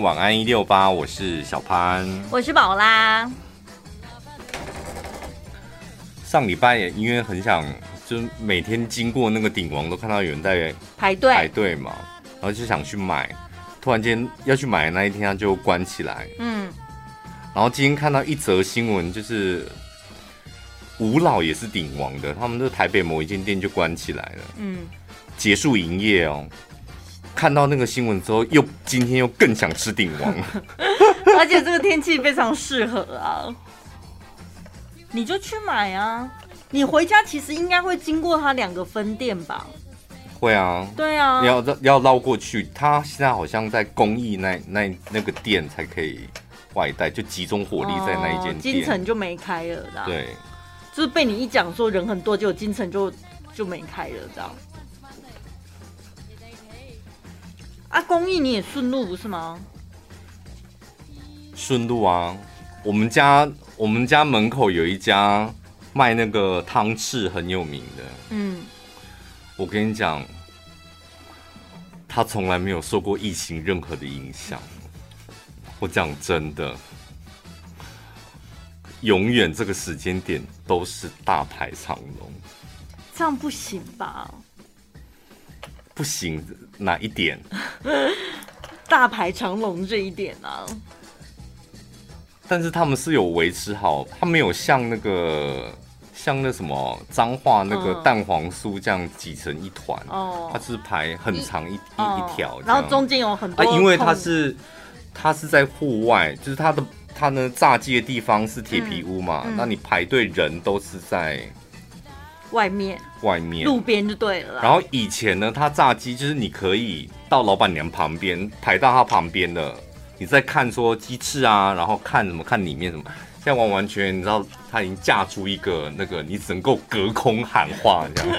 晚安一六八，我是小潘，我是宝拉。上礼拜也因为很想，就每天经过那个鼎王，都看到有人在排队排队嘛，然后就想去买，突然间要去买的那一天，它就关起来。嗯，然后今天看到一则新闻，就是吴老也是鼎王的，他们的台北某一间店就关起来了。嗯。结束营业哦，看到那个新闻之后，又今天又更想吃鼎王，而且这个天气非常适合啊，你就去买啊！你回家其实应该会经过它两个分店吧？会啊，对啊，要要绕过去。他现在好像在公益那那那个店才可以外带，就集中火力在那一间店，金城就没开了，对，就是被你一讲说人很多，结果金城就就没开了，这样。啊，公益你也顺路不是吗？顺路啊，我们家我们家门口有一家卖那个汤翅很有名的。嗯，我跟你讲，他从来没有受过疫情任何的影响。我讲真的，永远这个时间点都是大排长龙。这样不行吧？不行，哪一点？大排长龙这一点啊。但是他们是有维持好，他没有像那个像那什么脏话那个蛋黄酥这样挤成一团哦，它是排很长一一一条，然后中间有很多。啊，因为它是它是在户外，就是它的它呢炸鸡的地方是铁皮屋嘛，那你排队人都是在。外面，外面路边就对了。然后以前呢，他炸鸡就是你可以到老板娘旁边排到他旁边的，你在看说鸡翅啊，然后看什么看里面什么。现在完完全全，你知道他已经架出一个那个，你只能够隔空喊话这样，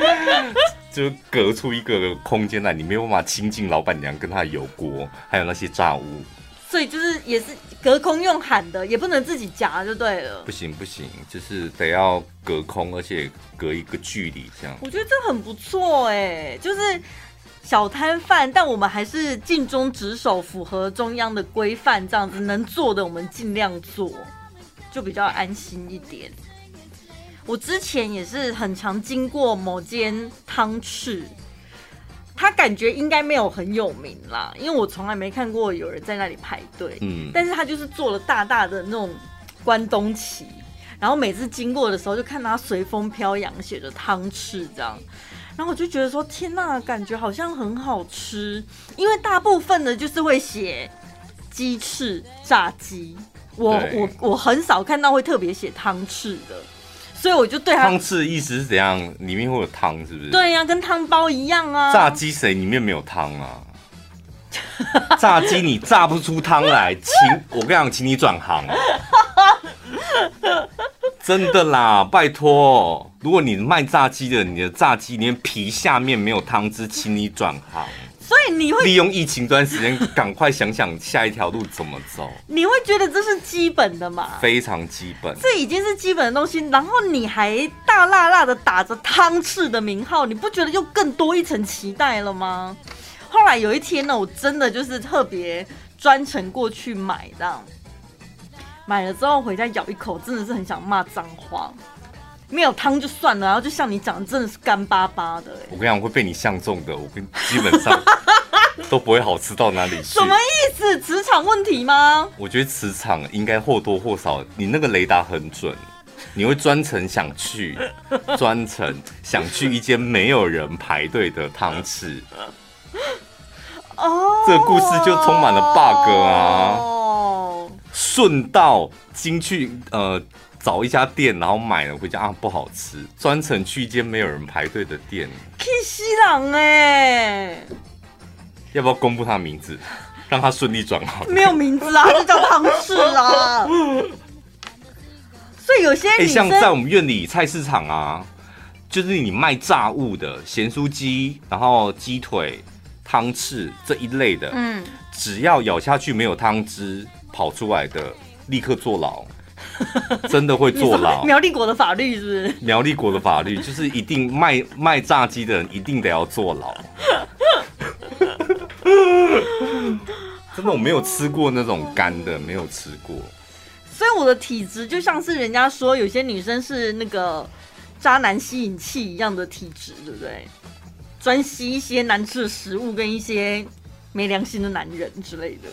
就隔出一个空间来，你没有办法亲近老板娘跟他的油锅，还有那些炸物。所以就是也是隔空用喊的，也不能自己夹就对了。不行不行，就是得要隔空，而且隔一个距离这样。我觉得这很不错哎，就是小摊贩，但我们还是尽忠职守，符合中央的规范，这样子能做的我们尽量做，就比较安心一点。我之前也是很常经过某间汤匙。他感觉应该没有很有名啦，因为我从来没看过有人在那里排队。嗯，但是他就是做了大大的那种关东旗，然后每次经过的时候就看他随风飘扬，写着汤翅这样，然后我就觉得说天呐，感觉好像很好吃，因为大部分的就是会写鸡翅炸鸡，我我我很少看到会特别写汤翅的。所以我就对他汤匙的意思是怎样？里面会有汤，是不是？对呀、啊，跟汤包一样啊。炸鸡谁里面没有汤啊？炸鸡你炸不出汤来，请我跟你讲，请你转行。真的啦，拜托，如果你卖炸鸡的，你的炸鸡连皮下面没有汤汁，请你转行。所以你会利用疫情这段时间，赶快想想下一条路怎么走。你会觉得这是基本的吗？非常基本，这已经是基本的东西。然后你还大辣辣的打着汤匙的名号，你不觉得又更多一层期待了吗？后来有一天呢，我真的就是特别专程过去买这样，买了之后回家咬一口，真的是很想骂脏话。没有汤就算了，然后就像你讲的，真的是干巴巴的。我跟你讲，会被你相中的，我跟基本上都不会好吃到哪里去。什么意思？磁场问题吗？我觉得磁场应该或多或少，你那个雷达很准，你会专程想去，专程想去一间没有人排队的汤匙。哦，这个故事就充满了 bug 啊！哦，顺道进去，呃。找一家店，然后买了回家啊，不好吃，专程去一间没有人排队的店。气死人哎！要不要公布他的名字，让他顺利转行？没有名字啊，就叫汤匙啊。所以有些哎，像在我们院里菜市场啊，就是你卖炸物的咸酥鸡，然后鸡腿、汤翅这一类的，嗯，只要咬下去没有汤汁跑出来的，立刻坐牢。真的会坐牢？苗栗国的法律是不是？苗栗国的法律就是一定卖卖炸鸡的人一定得要坐牢。真的我没有吃过那种干的，没有吃过。所以我的体质就像是人家说有些女生是那个渣男吸引器一样的体质，对不对？专吸一些难吃的食物跟一些没良心的男人之类的。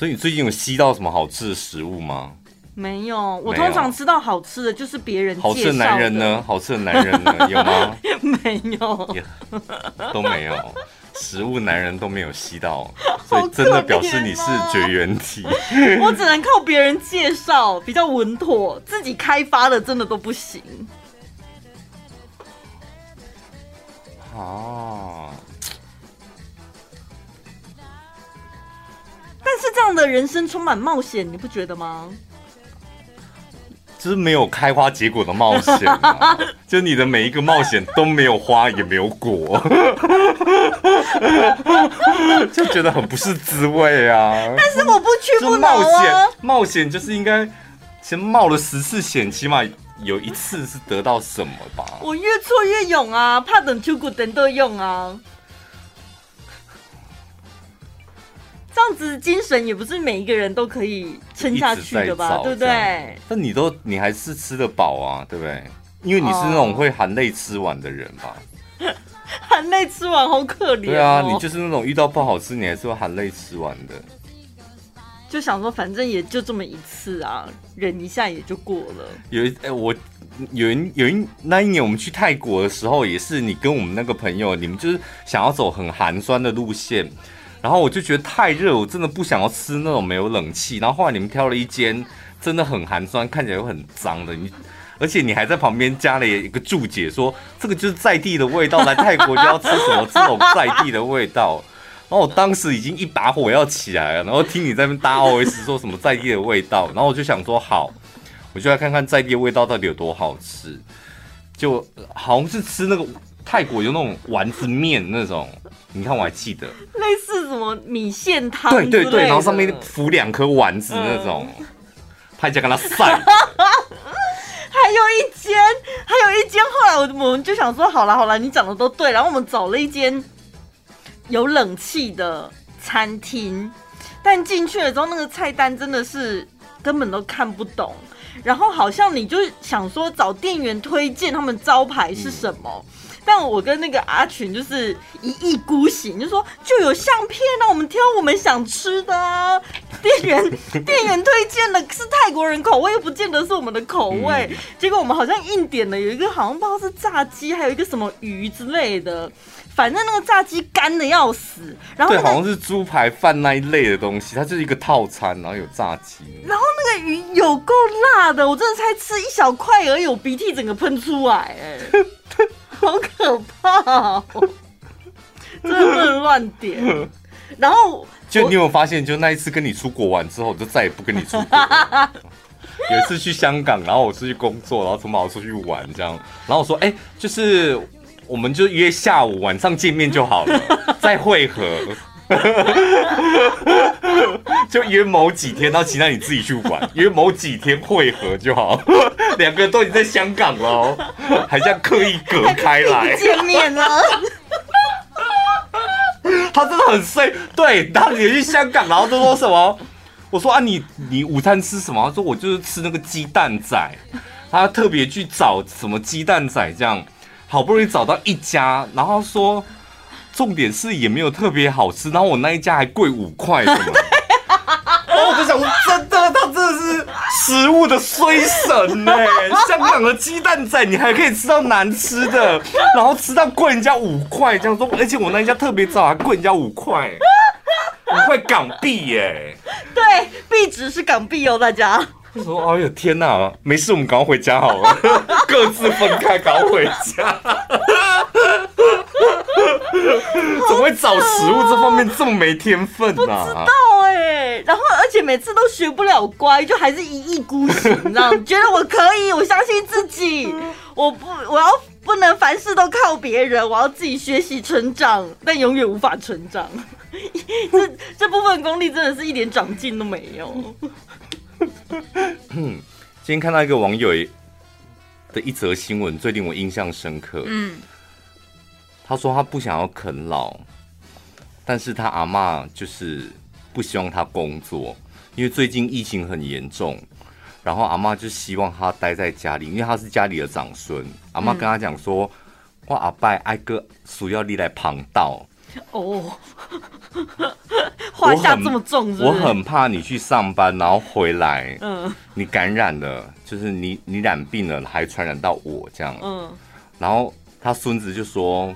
所以你最近有吸到什么好吃的食物吗？没有，我通常吃到好吃的就是别人。好吃的男人呢？好吃的男人呢？有吗？没有，都没有。食物男人都没有吸到，所以真的表示你是绝缘体。我只能靠别人介绍比较稳妥，自己开发的真的都不行。啊！但是这样的人生充满冒险，你不觉得吗？就是没有开花结果的冒险，啊，就你的每一个冒险都没有花也没有果，就觉得很不是滋味啊。但是我不屈不挠啊！冒险，冒险就是应该先冒了十次险，起码有一次是得到什么吧？我越挫越勇啊，怕等出骨等都用啊。这样子精神也不是每一个人都可以撑下去的吧，对不对？但你都你还是吃得饱啊，对不对？因为你是那种会含泪吃完的人吧？含泪吃完好可怜哦。对啊，你就是那种遇到不好吃，你还是会含泪吃完的。就想说，反正也就这么一次啊，忍一下也就过了。有一哎，我有一有一那一年我们去泰国的时候，也是你跟我们那个朋友，你们就是想要走很寒酸的路线。然后我就觉得太热，我真的不想要吃那种没有冷气。然后后来你们挑了一间真的很寒酸，看起来又很脏的，你而且你还在旁边加了一个注解，说这个就是在地的味道，来泰国就要吃什么这种在地的味道。然后我当时已经一把火要起来了，然后听你在那边搭 OS 说什么在地的味道，然后我就想说好，我就来看看在地的味道到底有多好吃。就好像是吃那个泰国有那种丸子面那种。你看，我还记得类似什么米线汤，对对对，然后上面浮两颗丸子那种，拍起来跟他晒。还有一间，还有一间，后来我我们就想说，好了好了，你讲的都对，然后我们找了一间有冷气的餐厅，但进去了之后，那个菜单真的是根本都看不懂，然后好像你就想说找店员推荐他们招牌是什么。嗯但我跟那个阿群就是一意孤行，就说就有相片，让我们挑我们想吃的啊。店员店员推荐的是泰国人口味，又不见得是我们的口味。嗯、结果我们好像硬点了，有一个好像不知道是炸鸡，还有一个什么鱼之类的。反正那个炸鸡干的要死，然后、那个、对，好像是猪排饭那一类的东西，它就是一个套餐，然后有炸鸡。然后那个鱼有够辣的，我真的才吃一小块而已，我鼻涕整个喷出来，哎。好可怕哦！真的不能乱点。然后，就你有发现，就那一次跟你出国玩之后，我就再也不跟你出国。有一次去香港，然后我出去工作，然后从马出去玩这样。然后我说：“哎、欸，就是我们就约下午晚上见面就好了，再会合。” 就约某几天，然后其他你自己去玩。约某几天会合就好。两个人都已经在香港了，还这样刻意隔开来见面了。他真的很衰，对，然后你去香港，然后都说什么？我说啊，你你午餐吃什么？他说我就是吃那个鸡蛋仔。他特别去找什么鸡蛋仔，这样好不容易找到一家，然后说重点是也没有特别好吃，然后我那一家还贵五块什么。我就想我，真的，他真的是食物的衰神呢。香港的鸡蛋仔，你还可以吃到难吃的，然后吃到贵人家五块这样说，而且我那一家特别早，还贵人家五块，五块港币耶。对，币值是港币哦，大家。我说，哎呦天哪，没事，我们赶快回家好了，各自分开，赶快回家。怎么会找食物这方面这么没天分呢？啊？不知道哎、欸，然后而且每次都学不了乖，就还是一意孤行，你知道？觉得我可以，我相信自己，我不，我要不能凡事都靠别人，我要自己学习成长，但永远无法成长。这这部分功力真的是一点长进都没有。今天看到一个网友的一则新闻，最令我印象深刻。嗯，他说他不想要啃老，但是他阿妈就是不希望他工作，因为最近疫情很严重，然后阿妈就希望他待在家里，因为他是家里的长孙。阿妈跟他讲说：“嗯、我阿伯挨个需要你来旁道。”哦，话下这么重是是？我很怕你去上班，然后回来，嗯，你感染了，就是你你染病了，还传染到我这样，嗯，然后他孙子就说。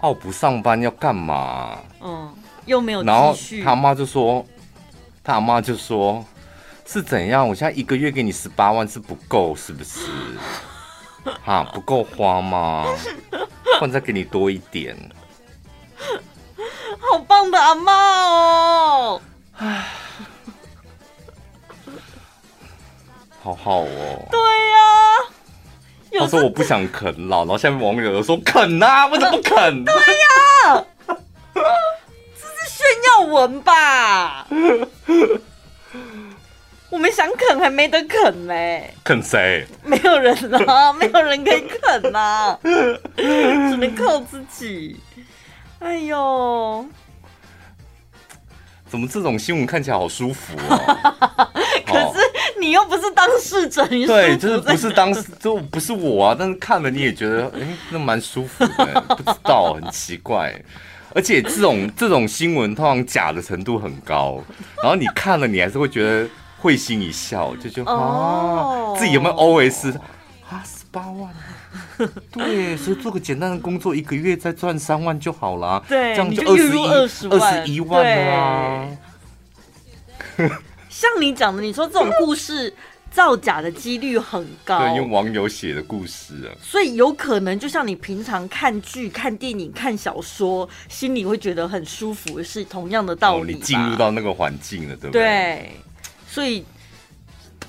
哦，不上班要干嘛？嗯，又没有。然后他妈就说，他妈就说，是怎样？我现在一个月给你十八万是不够，是不是？哈，不够花吗？或者再给你多一点？好棒的阿妈哦！唉，好好哦。对呀、啊。他说我不想啃老，然后下面网友都说啃啊，为什么不啃？对呀、啊，这是炫耀文吧？我们想啃还没得啃呢、欸，啃谁？没有人啊，没有人可以啃啊，只能靠自己。哎呦！怎么这种新闻看起来好舒服哦？可是你又不是当事者，你对，就是不是当事，就不是我啊。但是看了你也觉得，哎、欸，那蛮舒服的。不知道，很奇怪。而且这种这种新闻通常假的程度很高，然后你看了你还是会觉得会心一笑，就觉得啊，自己有没有 OS 啊？十八万。对，所以做个简单的工作，一个月再赚三万就好了。对，这样就二十一二十一万啊。像你讲的，你说这种故事造假的几率很高。对，用网友写的故事啊。所以有可能，就像你平常看剧、看电影、看小说，心里会觉得很舒服，是同样的道理。哦，你进入到那个环境了，对不对？对，所以。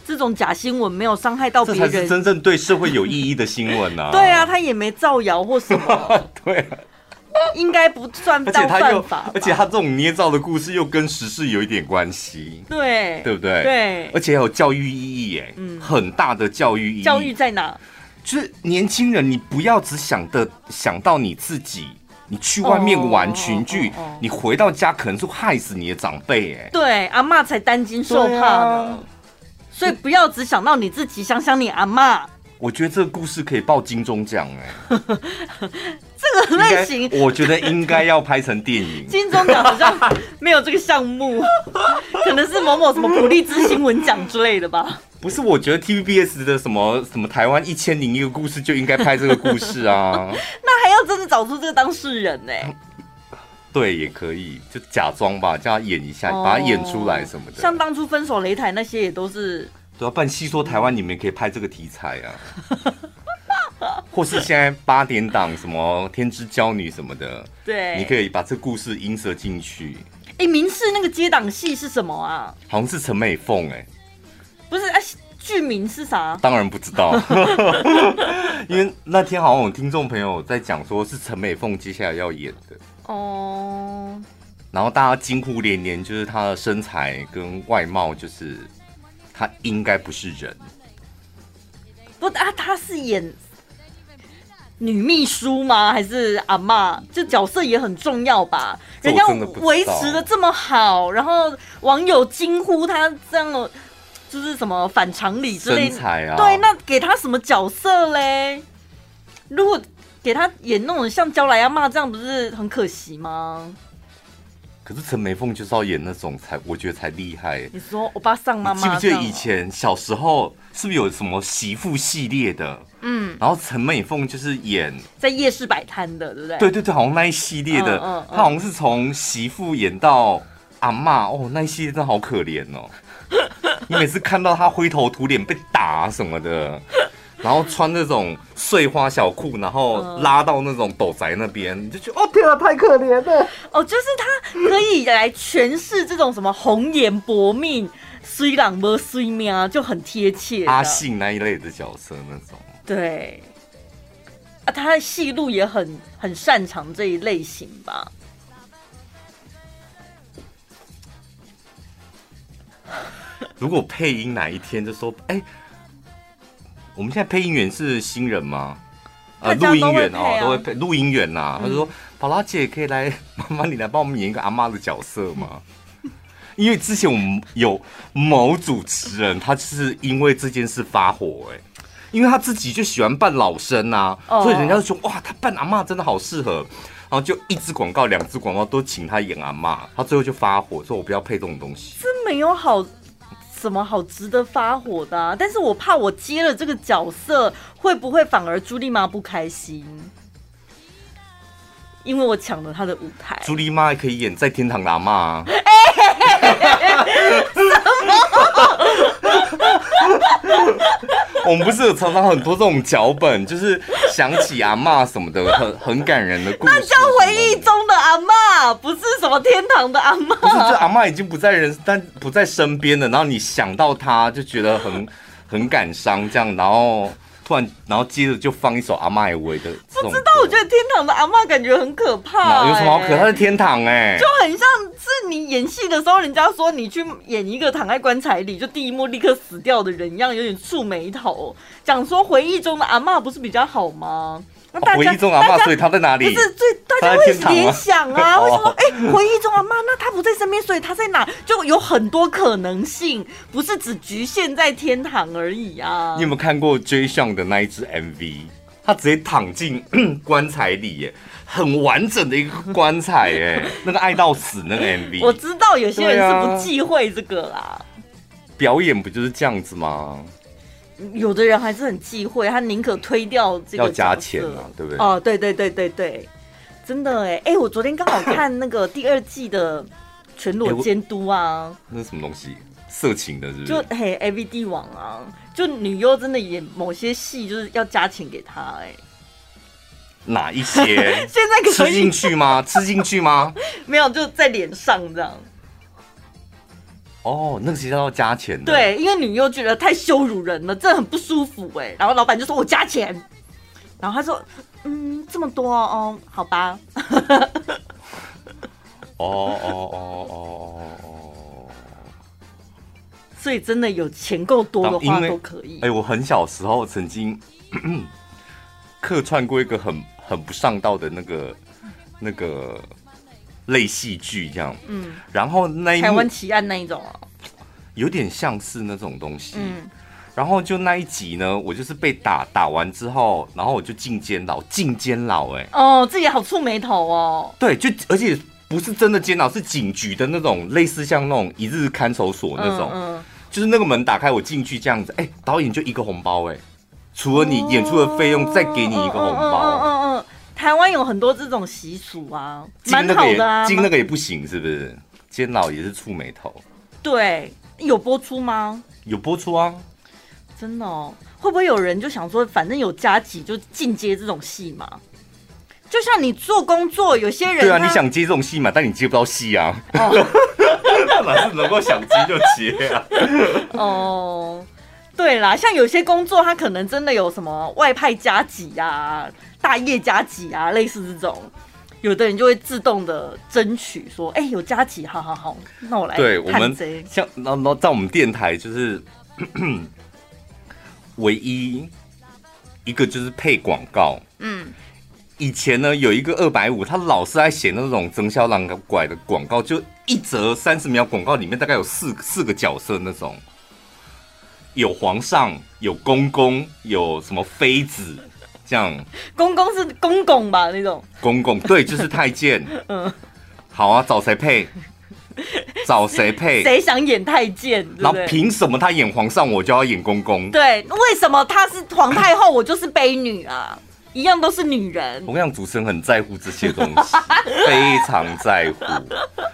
这种假新闻没有伤害到别人，这才是真正对社会有意义的新闻啊！对啊，他也没造谣或什么，对啊，应该不算到犯法。而且他这种捏造的故事又跟时事有一点关系，对，对不对？对，而且有教育意义耶，嗯，很大的教育意义。教育在哪？就是年轻人，你不要只想的想到你自己，你去外面玩群聚，你回到家可能是害死你的长辈，哎，对，阿妈才担惊受怕呢。所以不要只想到你自己，想想你阿妈。我觉得这个故事可以报金钟奖哎。这个类型，我觉得应该要拍成电影。金钟奖好像没有这个项目，可能是某某什么普利兹新闻奖之类的吧。不是，我觉得 TVBS 的什么什么台湾一千零一个故事就应该拍这个故事啊。那还要真的找出这个当事人呢？对，也可以，就假装吧，叫他演一下，把他演出来什么的。像当初分手擂台那些也都是。对啊，不然戏说台湾，你们也可以拍这个题材啊。或是现在八点档什么天之娇女什么的，对，你可以把这故事映射进去。哎，民视那个接档戏是什么啊？好像是陈美凤哎，不是哎，剧名是啥？当然不知道，因为那天好像有听众朋友在讲，说是陈美凤接下来要演的。哦，oh. 然后大家惊呼连连，就是她的身材跟外貌，就是她应该不是人。不啊，她是演女秘书吗？还是阿妈？就角色也很重要吧？人家维持的这么好，然后网友惊呼她这样，就是什么反常理之类的。身材啊，对，那给她什么角色嘞？如果。给他演那种像娇来阿妈这样，不是很可惜吗？可是陈美凤就是要演那种才，我觉得才厉害。你说欧巴桑妈妈，记不记得以前小时候是不是有什么媳妇系列的？嗯，然后陈美凤就是演在夜市摆摊的，对不对？对对对，好像那一系列的，嗯嗯嗯、她好像是从媳妇演到阿妈哦，那一系列真的好可怜哦。你每次看到她灰头土脸被打什么的。然后穿那种碎花小裤，然后拉到那种斗宅那边，你就觉得哦天啊，太可怜了哦，就是他可以来诠释这种什么红颜薄命、虽然不虽命啊，就很贴切。阿信那一类的角色那种，对啊，他的戏路也很很擅长这一类型吧。如果配音哪一天就说哎。我们现在配音员是新人吗？呃，录音员哦，都会配录音员呐。他就说宝拉姐可以来，麻烦你来帮我们演一个阿妈的角色吗？因为之前我们有某主持人，他是因为这件事发火哎、欸，因为他自己就喜欢扮老生啊，oh. 所以人家就说哇，他扮阿妈真的好适合，然后就一支广告、两支广告都请他演阿妈，他最后就发火，说我不要配这种东西。这没有好什么好值得发火的、啊，但是我怕我接了这个角色，会不会反而朱莉妈不开心？因为我抢了他的舞台，朱莉妈还可以演在天堂的阿妈、啊。我们不是有常常很多这种脚本，就是想起阿妈什么的，很很感人的故事。那叫回忆中的阿妈，不是什么天堂的阿妈。不是，就阿妈已经不在人，但不在身边了。然后你想到她，就觉得很很感伤，这样，然后。突然，然后接着就放一首阿妈的的。不知道，我觉得天堂的阿妈感觉很可怕、欸。有什么好可怕？的天堂哎、欸，就很像是你演戏的时候，人家说你去演一个躺在棺材里，就第一幕立刻死掉的人一样，有点蹙眉头，讲说回忆中的阿妈不是比较好吗？那大家、哦、回忆中阿嬷，所以他在哪里？不是，最大家会联想啊，为什么？哎、欸，回忆中阿妈，那他不在身边，所以他在哪？就有很多可能性，不是只局限在天堂而已啊。你有没有看过 Jay Sean 的那一支 MV？他直接躺进 棺材里，耶，很完整的一个棺材，耶，那个爱到死那个 MV。我知道有些人是不忌讳这个啦、啊，表演不就是这样子吗？有的人还是很忌讳，他宁可推掉这个要加钱啊，对不对？哦，对对对对对，真的哎哎，我昨天刚好看那个第二季的全裸监督啊，那是什么东西？色情的，是不是？就嘿，AV 帝王啊，就女优真的演某些戏就是要加钱给他哎，哪一些？现在可以吃进去吗？吃进去吗？没有，就在脸上这样。哦，那个是要加钱的。对，因为女优觉得太羞辱人了，这很不舒服哎。然后老板就说：“我加钱。”然后他说：“嗯，这么多哦，好吧。”哦哦哦哦哦哦。所以真的有钱够多的话都可以。哎，我很小时候曾经 客串过一个很很不上道的那个那个。类戏剧这样，嗯，然后那一台湾奇案那一种啊，有点像是那种东西，嗯，然后就那一集呢，我就是被打打完之后，然后我就进监牢，进监牢，哎，哦，自己好触眉头哦，对，就而且不是真的监牢，是警局的那种，类似像那种一日看守所那种，嗯，嗯，就是那个门打开，我进去这样子，哎，导演就一个红包，哎，除了你演出的费用，再给你一个红包，嗯嗯。台湾有很多这种习俗啊，蛮好的啊。进那个也不行，是不是？监牢也是触眉头。对，有播出吗？有播出啊。真的哦？会不会有人就想说，反正有加急就进阶这种戏嘛？就像你做工作，有些人对啊，你想接这种戏嘛，但你接不到戏啊。哪、哦、是能够想接就接啊？哦，对啦，像有些工作，他可能真的有什么外派加急啊。大业加急啊，类似这种，有的人就会自动的争取说，哎、欸，有加急，好好好，那我来。对我们像，然后在我们电台就是唯一一个就是配广告。嗯，以前呢有一个二百五，他老是在写那种增销浪拐的广告，就一则三十秒广告里面大概有四四个角色那种，有皇上，有公公，有什么妃子。这样，公公是公公吧？那种公公对，就是太监。嗯，好啊，找谁配？找谁配？谁想演太监？然后凭什么他演皇上，我就要演公公？对，为什么他是皇太后，我就是卑女啊？一样都是女人。我跟你讲，主持人很在乎这些东西，非常在乎。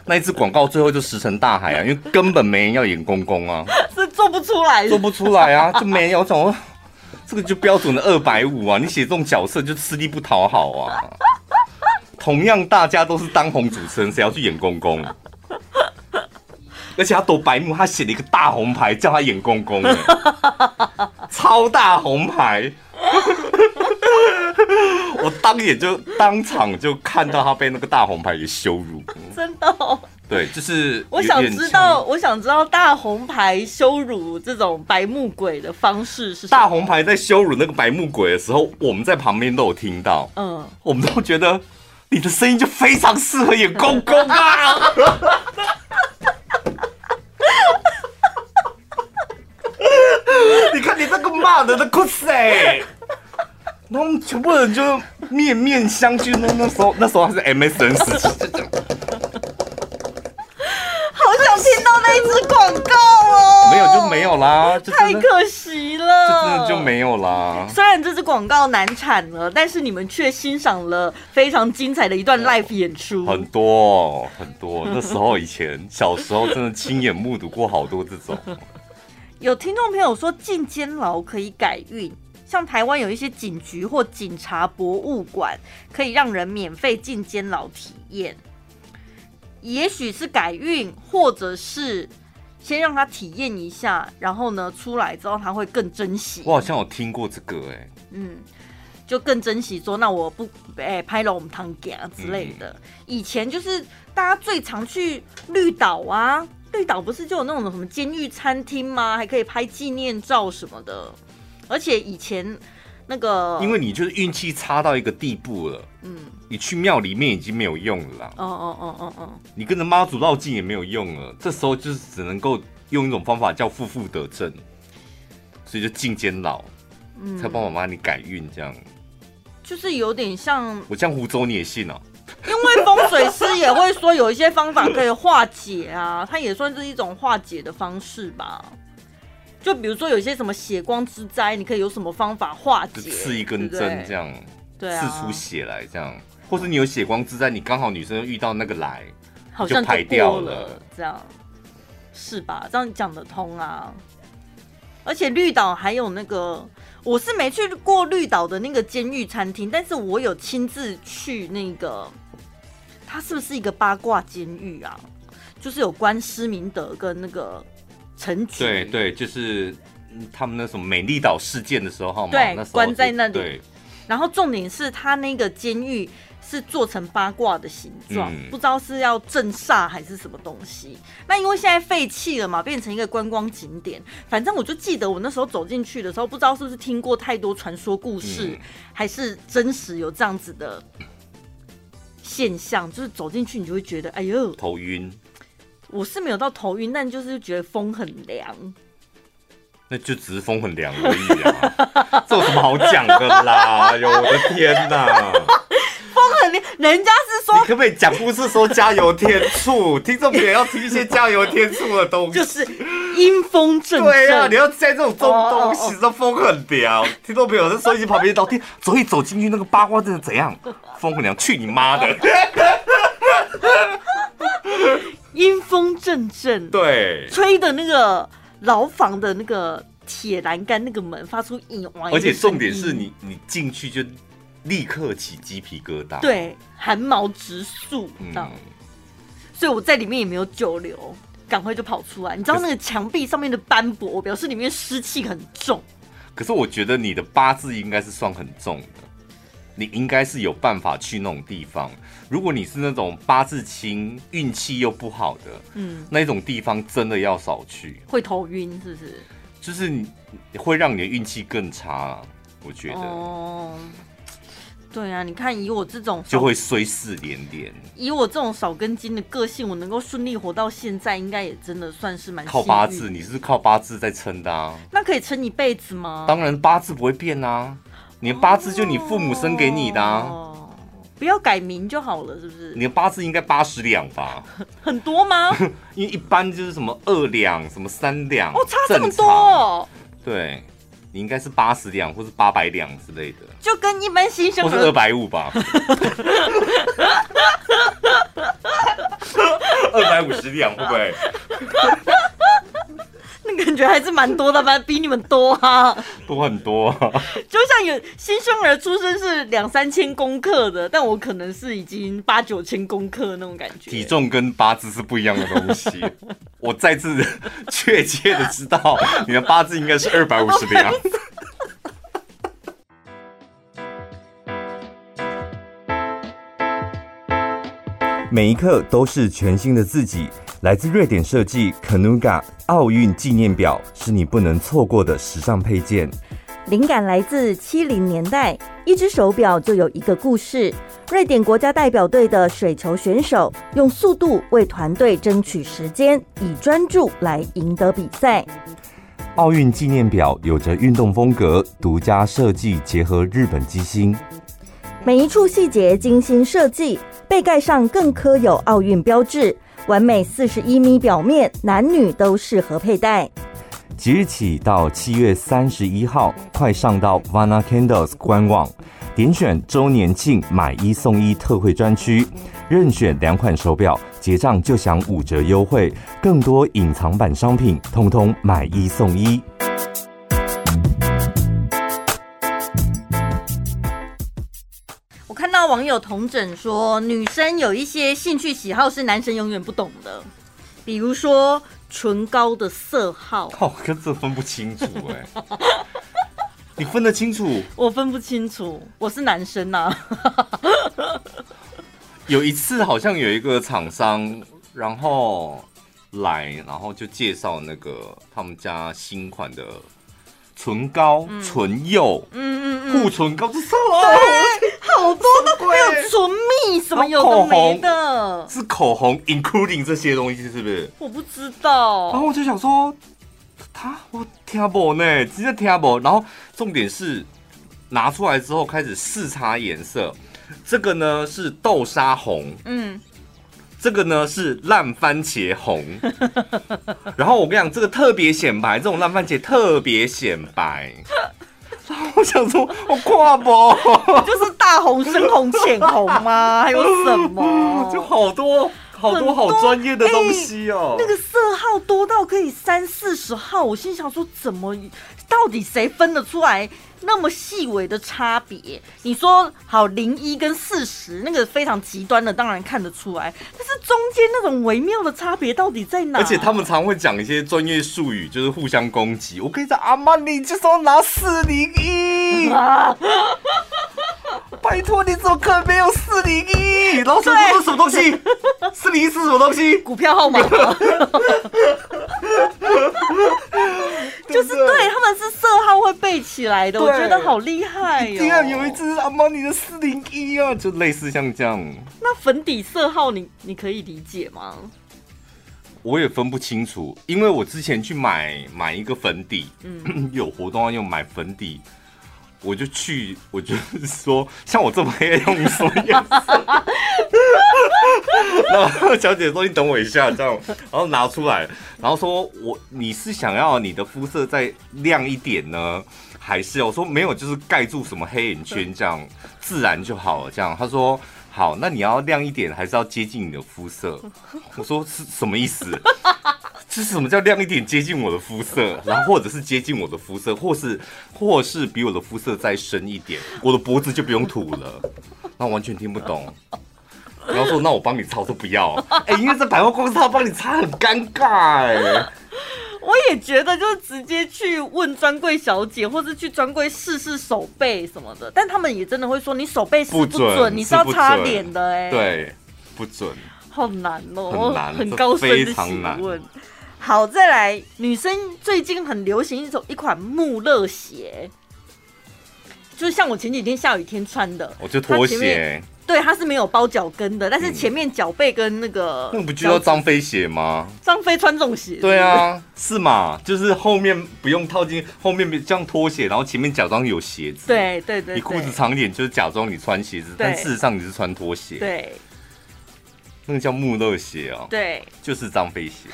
那一支广告最后就石沉大海啊，因为根本没人要演公公啊，是做不出来，做不出来啊，就没人要找。这个就标准的二百五啊！你写这种角色就吃力不讨好啊。同样，大家都是当红主持人，谁要去演公公？而且他多白目，他写了一个大红牌叫他演公公，超大红牌。我当眼就当场就看到他被那个大红牌给羞辱。对，就是我想知道，我想知道大红牌羞辱这种白目鬼的方式是什么？大红牌在羞辱那个白目鬼的时候，我们在旁边都有听到，嗯，我们都觉得。你的声音就非常适合演公公啊！你看你这个骂人的酷塞，然后我们全部人就面面相觑。那那时候那时候还是 MSN 时期，好想听到那一支广告哦！没有就没有啦，太可惜了，就真的就没有啦。虽然这支广告难产了，但是你们却欣赏了非常精彩的一段 live 演出，很多很多。那时候以前 小时候真的亲眼目睹过好多这种。有听众朋友说进监牢可以改运，像台湾有一些警局或警察博物馆，可以让人免费进监牢体验。也许是改运，或者是先让他体验一下，然后呢出来之后他会更珍惜。我好像有听过这个哎、欸，嗯，就更珍惜说，那我不哎拍了我们堂家之类的。嗯、以前就是大家最常去绿岛啊。绿岛不是就有那种什么监狱餐厅吗？还可以拍纪念照什么的。而且以前那个，因为你就是运气差到一个地步了，嗯，你去庙里面已经没有用了啦。哦哦哦哦哦，你跟着妈祖绕境也没有用了。这时候就是只能够用一种方法叫负负得正，所以就进监牢，嗯，才帮我妈你改运这样。就是有点像我江湖咒你也信哦。因为风水师也会说有一些方法可以化解啊，它也算是一种化解的方式吧。就比如说有一些什么血光之灾，你可以有什么方法化解？刺一根针这样，对啊，刺出血来这样，或是你有血光之灾，你刚好女生遇到那个来，好像就排掉了，这样是吧？这样讲得通啊。而且绿岛还有那个。我是没去过绿岛的那个监狱餐厅，但是我有亲自去那个，它是不是一个八卦监狱啊？就是有关施明德跟那个陈菊，对对，就是他们那什么美丽岛事件的时候，对，那关在那里。对，然后重点是他那个监狱。是做成八卦的形状，嗯、不知道是要镇煞还是什么东西。那因为现在废弃了嘛，变成一个观光景点。反正我就记得我那时候走进去的时候，不知道是不是听过太多传说故事，嗯、还是真实有这样子的现象。就是走进去，你就会觉得，哎呦，头晕。我是没有到头晕，但就是觉得风很凉。那就只是风很凉而已啊，这有什么好讲的啦？哎呦，我的天哪！人家是说，你可不可以讲故事说加油添醋？听众朋友要听一些加油添醋的东西，就是阴风阵阵。对呀、啊，你要在这种中东西，这风很凉。听众朋友在收音机旁边聊天，走一走进去，那个八卦阵的怎样？风很凉，去你妈的！阴风阵阵，对，吹的那个牢房的那个铁栏杆那个门发出一哇，而且重点是你你进去就。立刻起鸡皮疙瘩，对，寒毛直竖，嗯，所以我在里面也没有久留，赶快就跑出来。你知道那个墙壁上面的斑驳，表示里面湿气很重。可是我觉得你的八字应该是算很重的，你应该是有办法去那种地方。如果你是那种八字轻、运气又不好的，嗯，那种地方真的要少去，会头晕，是不是？就是你会让你的运气更差，我觉得。哦。对啊，你看以我这种就会衰事连连。以我这种少根筋的个性，我能够顺利活到现在，应该也真的算是蛮靠八字。你是靠八字在撑的啊？那可以撑一辈子吗？当然，八字不会变啊。你的八字就你父母生给你的啊。哦，不要改名就好了，是不是？你的八字应该八十两吧？很多吗？因为一般就是什么二两、什么三两，哦，差这么多哦。对。你应该是八十两或是八百两之类的，就跟一般新生儿，或是二百五吧，二百五十两会不会？那感觉还是蛮多的吧，比你们多啊，多很多。就像有新生儿出生是两三千公克的，但我可能是已经八九千公克那种感觉。体重跟八字是不一样的东西。我再次 确切的知道，你的八字应该是二百五十两。每一刻都是全新的自己。来自瑞典设计，Canuga 奥运纪念表是你不能错过的时尚配件。灵感来自七零年代，一只手表就有一个故事。瑞典国家代表队的水球选手用速度为团队争取时间，以专注来赢得比赛。奥运纪念表有着运动风格，独家设计结合日本机芯，每一处细节精心设计，背盖上更刻有奥运标志，完美四十一米表面，男女都适合佩戴。即日起到七月三十一号，快上到 Vana Candles 官网，点选周年庆买一送一特惠专区，任选两款手表，结账就享五折优惠，更多隐藏版商品，通通买一送一。我看到网友同枕说，女生有一些兴趣喜好是男生永远不懂的，比如说。唇膏的色号，哦，跟这分不清楚哎，你分得清楚？我分不清楚，我是男生呐、啊。有一次好像有一个厂商，然后来，然后就介绍那个他们家新款的唇膏、嗯、唇釉，嗯嗯护唇膏，这色号。好多都没有唇蜜什么有的没的，是口红，including 这些东西是不是？我不知道。然后我就想说，他我听不呢，直接听不。然后重点是拿出来之后开始试擦颜色，这个呢是豆沙红，嗯，这个呢是烂番茄红。然后我跟你讲，这个特别显白，这种烂番茄特别显白。我想说，我跨博 就是大红、深红、浅红吗？还有什么？就好多好多好专业的东西哦、喔。那个色号多到可以三四十号，我心想说，怎么到底谁分得出来？那么细微的差别，你说好零一跟四十那个非常极端的，当然看得出来。但是中间那种微妙的差别到底在哪？而且他们常会讲一些专业术语，就是互相攻击。我跟你讲，阿玛尼就是要拿四零一，拜托你怎么可能没有四零一？然后说这是什么东西？四零一是什么东西？股票号码。就是对，他们是色号会背起来的，我觉得好厉害哟、哦。竟然有一只阿玛尼的四零一啊，就类似像这样。那粉底色号你你可以理解吗？我也分不清楚，因为我之前去买买一个粉底，嗯，有活动要用买粉底。我就去，我就是说，像我这么黑，用什么颜色？然后小姐说：“你等我一下，这样。”然后拿出来，然后说：“我你是想要你的肤色再亮一点呢，还是？”我说：“没有，就是盖住什么黑眼圈，这样自然就好了。”这样他说：“好，那你要亮一点，还是要接近你的肤色？”我说：“是什么意思？”这是什么叫亮一点接近我的肤色，然后或者是接近我的肤色，或是或是比我的肤色再深一点，我的脖子就不用涂了。那完全听不懂。然后说，那我帮你擦，我说不要。哎、欸，因为在百货公司他帮你擦很尴尬哎。我也觉得，就是直接去问专柜小姐，或是去专柜试试手背什么的，但他们也真的会说你手背是不准，不准你是要擦脸的哎。对，不准。好难哦，很难，很高深的询问。好，再来，女生最近很流行一种一款穆勒鞋，就是像我前几天下雨天穿的，我就拖鞋，对，它是没有包脚跟的，但是前面脚背跟那个，那不就叫张飞鞋吗？张飞穿这种鞋，对啊，是嘛？就是后面不用套进，后面这样拖鞋，然后前面假装有鞋子，对对对，你裤子长一点就是假装你穿鞋子，但事实上你是穿拖鞋，对，那个叫穆勒鞋哦，对，就是张飞鞋。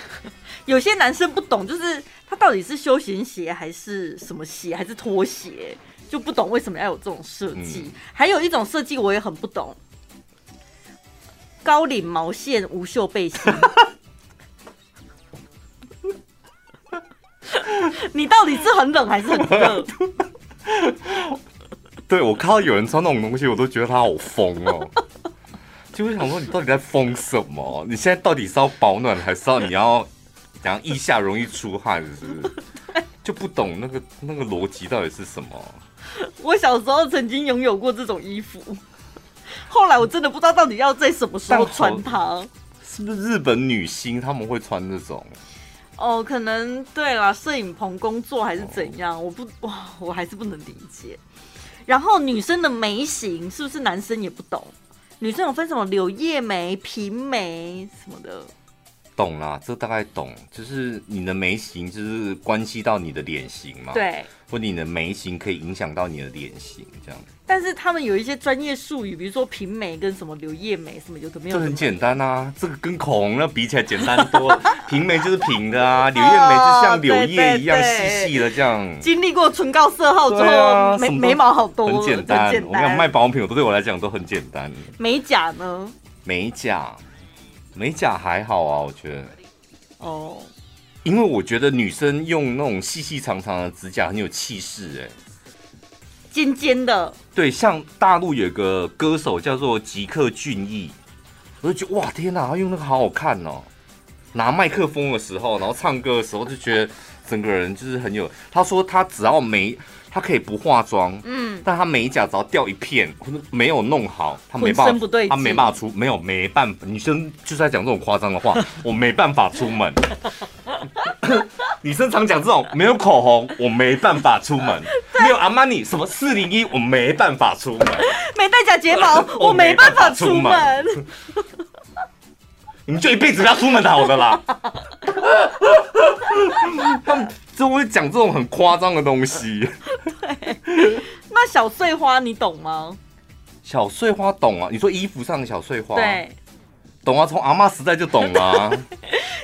有些男生不懂，就是他到底是休闲鞋还是什么鞋，还是拖鞋，就不懂为什么要有这种设计。嗯、还有一种设计我也很不懂，高领毛线无袖背心。你到底是很冷还是很热？对，我看到有人穿那种东西，我都觉得他好疯哦。就会想说，你到底在疯什么？你现在到底是要保暖，还是要你要？然后腋下容易出汗，是不是？就不懂那个那个逻辑到底是什么？我小时候曾经拥有过这种衣服，后来我真的不知道到底要在什么时候穿它。是不是日本女星他们会穿这种？哦，可能对啦，摄影棚工作还是怎样？我不哇，我还是不能理解。然后女生的眉形是不是男生也不懂？女生有分什么柳叶眉、平眉什么的？懂啦，这大概懂，就是你的眉形就是关系到你的脸型嘛。对。或你的眉形可以影响到你的脸型，这样。但是他们有一些专业术语，比如说平眉跟什么柳叶眉什么有的没有。这很简单啊，这个跟口红那比起来简单多了。平眉就是平的啊，柳叶眉就像柳叶一样细细的这样。经历过唇膏色号之后，啊、眉眉毛好多。很简单，很简单，我跟你讲卖保养品，我都对我来讲都很简单。美甲呢？美甲，美甲还好啊，我觉得。哦。因为我觉得女生用那种细细长长的指甲很有气势，哎，尖尖的。对，像大陆有个歌手叫做吉克隽逸，我就觉得哇，天哪，他用那个好好看哦！拿麦克风的时候，然后唱歌的时候，就觉得整个人就是很有。他说他只要没。他可以不化妆，嗯，但他美甲只要掉一片或者没有弄好，他没办法，他没办法出，没有没办法。女生就是在讲这种夸张的话，我没办法出门。女生常讲这种，没有口红我没办法出门，没有阿玛尼什么四零一我没办法出门，没戴假睫毛 我没办法出门。你们就一辈子不要出门好的啦。他们就会讲这种很夸张的东西。对，那小碎花你懂吗？小碎花懂啊，你说衣服上的小碎花，对，懂啊，从阿妈时代就懂啊。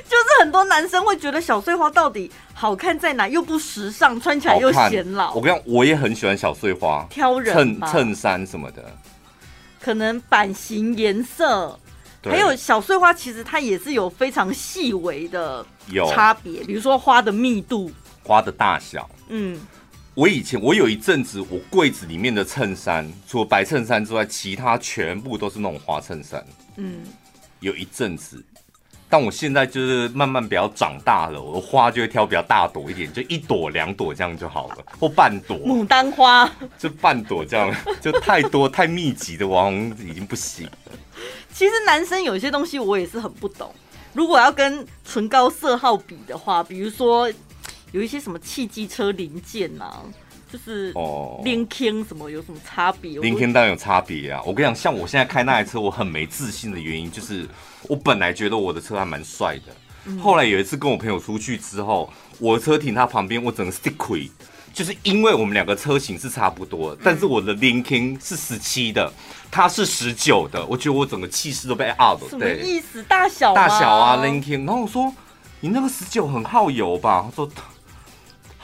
就是很多男生会觉得小碎花到底好看在哪，又不时尚，穿起来又显老。我跟你讲，我也很喜欢小碎花，挑人衬衬衫什么的，可能版型、颜色。还有小碎花，其实它也是有非常细微的差别，比如说花的密度、花的大小。嗯，我以前我有一阵子，我柜子里面的衬衫，除了白衬衫之外，其他全部都是那种花衬衫。嗯，有一阵子，但我现在就是慢慢比较长大了，我的花就会挑比较大朵一点，就一朵两朵这样就好了，或半朵。牡丹花就半朵这样，就太多太密集的网已经不行了。其实男生有些东西我也是很不懂。如果要跟唇膏色号比的话，比如说有一些什么汽机车零件啊，就是哦，linking 什么有什么差别？linking 当然有差别啊！我跟你讲，像我现在开那台车，我很没自信的原因就是，我本来觉得我的车还蛮帅的，嗯、后来有一次跟我朋友出去之后，我的车停他旁边，我整个 stick 就是因为我们两个车型是差不多，但是我的 linking 是十七的。他是十九的，我觉得我整个气势都被 out 了。什么意思？大小？大小啊，linking。然后我说：“你那个十九很耗油吧？”他说：“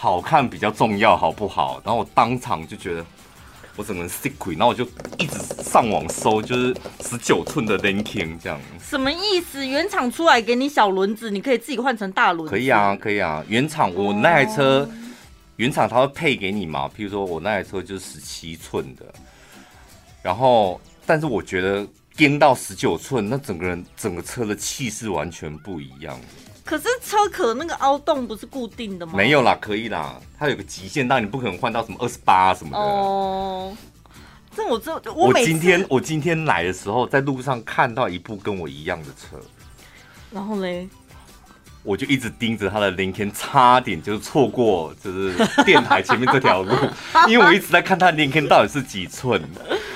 好看比较重要，好不好？”然后我当场就觉得我整个人 sick，然后我就一直上网搜，就是十九寸的 linking 这样。什么意思？原厂出来给你小轮子，你可以自己换成大轮子。可以啊，可以啊。原厂我那台车，原厂它会配给你嘛？譬如说我那台车就是十七寸的。然后，但是我觉得颠到十九寸，那整个人整个车的气势完全不一样。可是车壳那个凹洞不是固定的吗？没有啦，可以啦，它有个极限，但你不可能换到什么二十八什么的。哦，这我这我我今天我今天来的时候，在路上看到一部跟我一样的车，然后嘞。我就一直盯着他的 Lincoln，差点就是错过就是电台前面这条路，因为我一直在看他的 Lincoln 到底是几寸，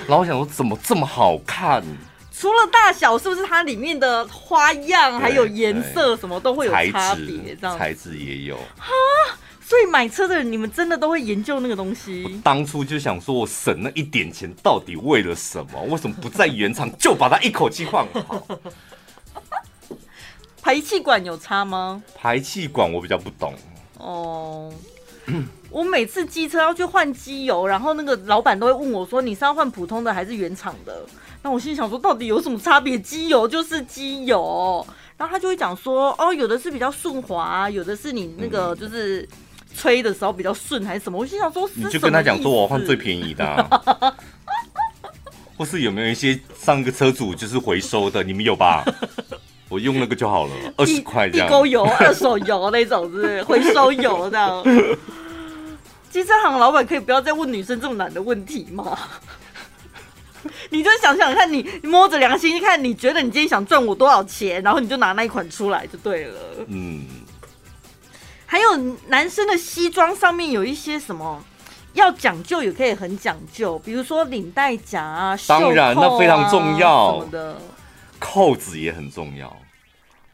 然后我想说怎么这么好看？除了大小，是不是它里面的花样还有颜色什么都会有差别？这样材质也有啊，所以买车的人，你们真的都会研究那个东西？当初就想说，我省那一点钱到底为了什么？为什么不在原厂就把它一口气换好？排气管有差吗？排气管我比较不懂哦。我每次机车要去换机油，然后那个老板都会问我说：“你是要换普通的还是原厂的？”那我心想说：“到底有什么差别？机油就是机油。”然后他就会讲说：“哦，有的是比较顺滑，有的是你那个就是吹的时候比较顺，还是什么？”我心想说：“你就跟他讲说，我换最便宜的啊，或是有没有一些上个车主就是回收的？你们有吧？” 我用那个就好了，二十块这样。地沟油、二手油那种，是是回收油这样？机车行老板可以不要再问女生这么难的问题吗？你就想想看，你摸着良心一看，你觉得你今天想赚我多少钱，然后你就拿那一款出来就对了。嗯，还有男生的西装上面有一些什么要讲究，也可以很讲究，比如说领带夹啊，当然袖扣啊那非常重要什么的。扣子也很重要，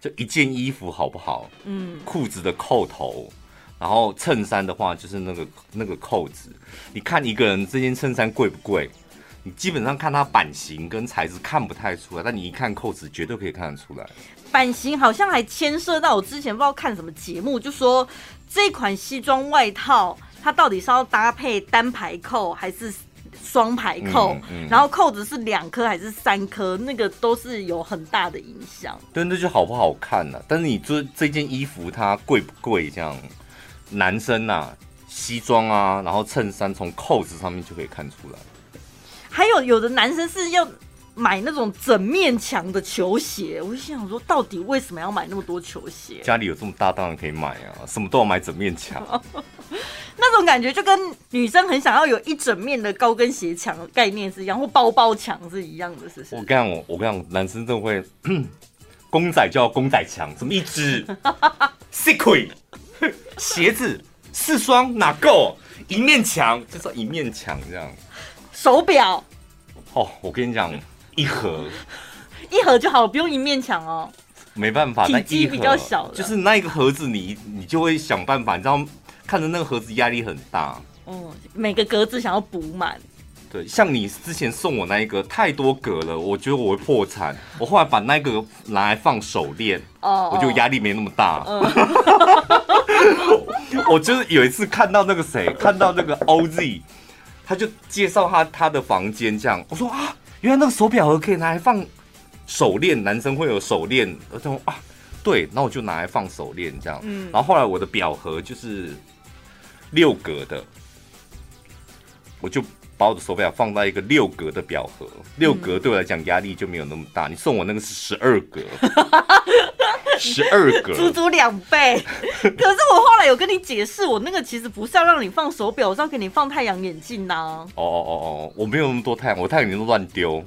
就一件衣服好不好？嗯，裤子的扣头，然后衬衫的话就是那个那个扣子。你看一个人这件衬衫贵不贵？你基本上看它版型跟材质看不太出来，但你一看扣子，绝对可以看得出来。版型好像还牵涉到我之前不知道看什么节目，就说这款西装外套它到底是要搭配单排扣还是双排扣，嗯嗯然后扣子是两颗还是三颗，那个都是有很大的影响。对，那就好不好看呢、啊？但是你这这件衣服它贵不贵？这样，男生啊，西装啊，然后衬衫从扣子上面就可以看出来。还有有的男生是要买那种整面墙的球鞋，我就心想说，到底为什么要买那么多球鞋？家里有这么大，当然可以买啊，什么都要买整面墙。那种感觉就跟女生很想要有一整面的高跟鞋墙的概念是一样，或包包墙是一样的，是不是？我跟你讲，我跟你讲，男生真的会，公仔就要公仔墙，什么一只 secret 鞋子四双哪够？一面墙就是一面墙这样。手表哦，我跟你讲，一盒一盒就好了，不用一面墙哦。没办法，那体积比较小就是那一个盒子你，你你就会想办法，你知道，看着那个盒子压力很大。嗯，每个格子想要补满。对，像你之前送我那一个太多格了，我觉得我会破产。我后来把那个拿来放手链，哦，我就压力没那么大。嗯 我就是有一次看到那个谁，看到那个 OZ，他就介绍他他的房间这样，我说啊，原来那个手表盒可以拿来放手链，男生会有手链，我说啊，对，那我就拿来放手链这样。嗯。然后后来我的表盒就是六格的，我就把我的手表放在一个六格的表盒，六格对我来讲压力就没有那么大。你送我那个是十二格，十二格，足足两倍。可是我后来有跟你解释，我那个其实不是要让你放手表，我是要给你放太阳眼镜呐、啊。哦哦哦哦，我没有那么多太阳，我太阳眼镜都乱丢。